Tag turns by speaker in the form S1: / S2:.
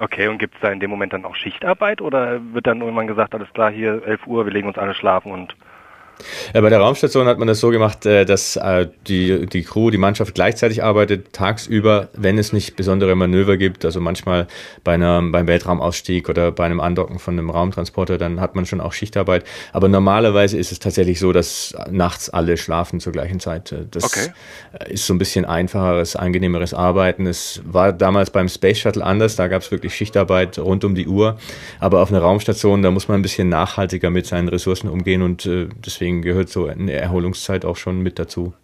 S1: Okay, und gibt es da in dem Moment dann auch Schichtarbeit oder wird dann irgendwann gesagt, alles klar, hier 11 Uhr, wir legen uns alle schlafen und
S2: ja, bei der Raumstation hat man das so gemacht, äh, dass äh, die, die Crew, die Mannschaft gleichzeitig arbeitet, tagsüber, wenn es nicht besondere Manöver gibt. Also manchmal bei einem, beim Weltraumausstieg oder bei einem Andocken von einem Raumtransporter, dann hat man schon auch Schichtarbeit. Aber normalerweise ist es tatsächlich so, dass nachts alle schlafen zur gleichen Zeit. Äh, das okay. ist so ein bisschen einfacheres, angenehmeres Arbeiten. Es war damals beim Space Shuttle anders, da gab es wirklich Schichtarbeit rund um die Uhr. Aber auf einer Raumstation, da muss man ein bisschen nachhaltiger mit seinen Ressourcen umgehen und deswegen deswegen gehört so eine Erholungszeit auch schon mit dazu.